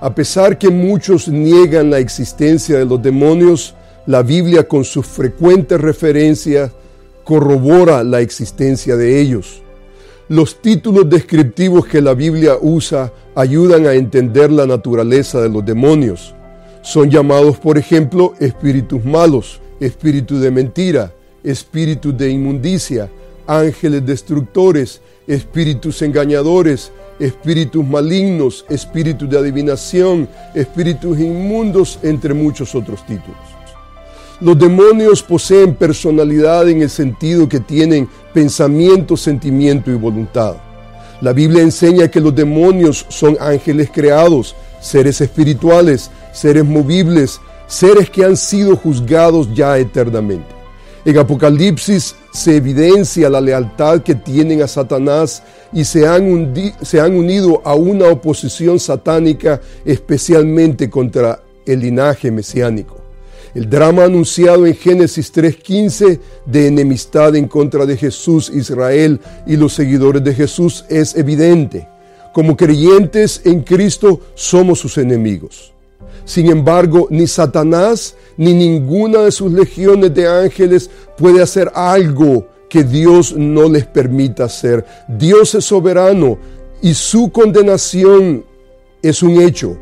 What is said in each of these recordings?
A pesar que muchos niegan la existencia de los demonios, la Biblia con sus frecuentes referencias corrobora la existencia de ellos. Los títulos descriptivos que la Biblia usa ayudan a entender la naturaleza de los demonios. Son llamados, por ejemplo, espíritus malos, espíritus de mentira, espíritus de inmundicia, ángeles destructores, espíritus engañadores, espíritus malignos, espíritus de adivinación, espíritus inmundos, entre muchos otros títulos. Los demonios poseen personalidad en el sentido que tienen pensamiento, sentimiento y voluntad. La Biblia enseña que los demonios son ángeles creados, seres espirituales, seres movibles, seres que han sido juzgados ya eternamente. En Apocalipsis se evidencia la lealtad que tienen a Satanás y se han, se han unido a una oposición satánica especialmente contra el linaje mesiánico. El drama anunciado en Génesis 3.15 de enemistad en contra de Jesús, Israel y los seguidores de Jesús es evidente. Como creyentes en Cristo somos sus enemigos. Sin embargo, ni Satanás ni ninguna de sus legiones de ángeles puede hacer algo que Dios no les permita hacer. Dios es soberano y su condenación es un hecho,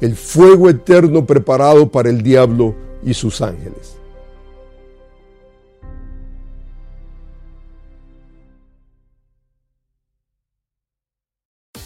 el fuego eterno preparado para el diablo y sus ángeles.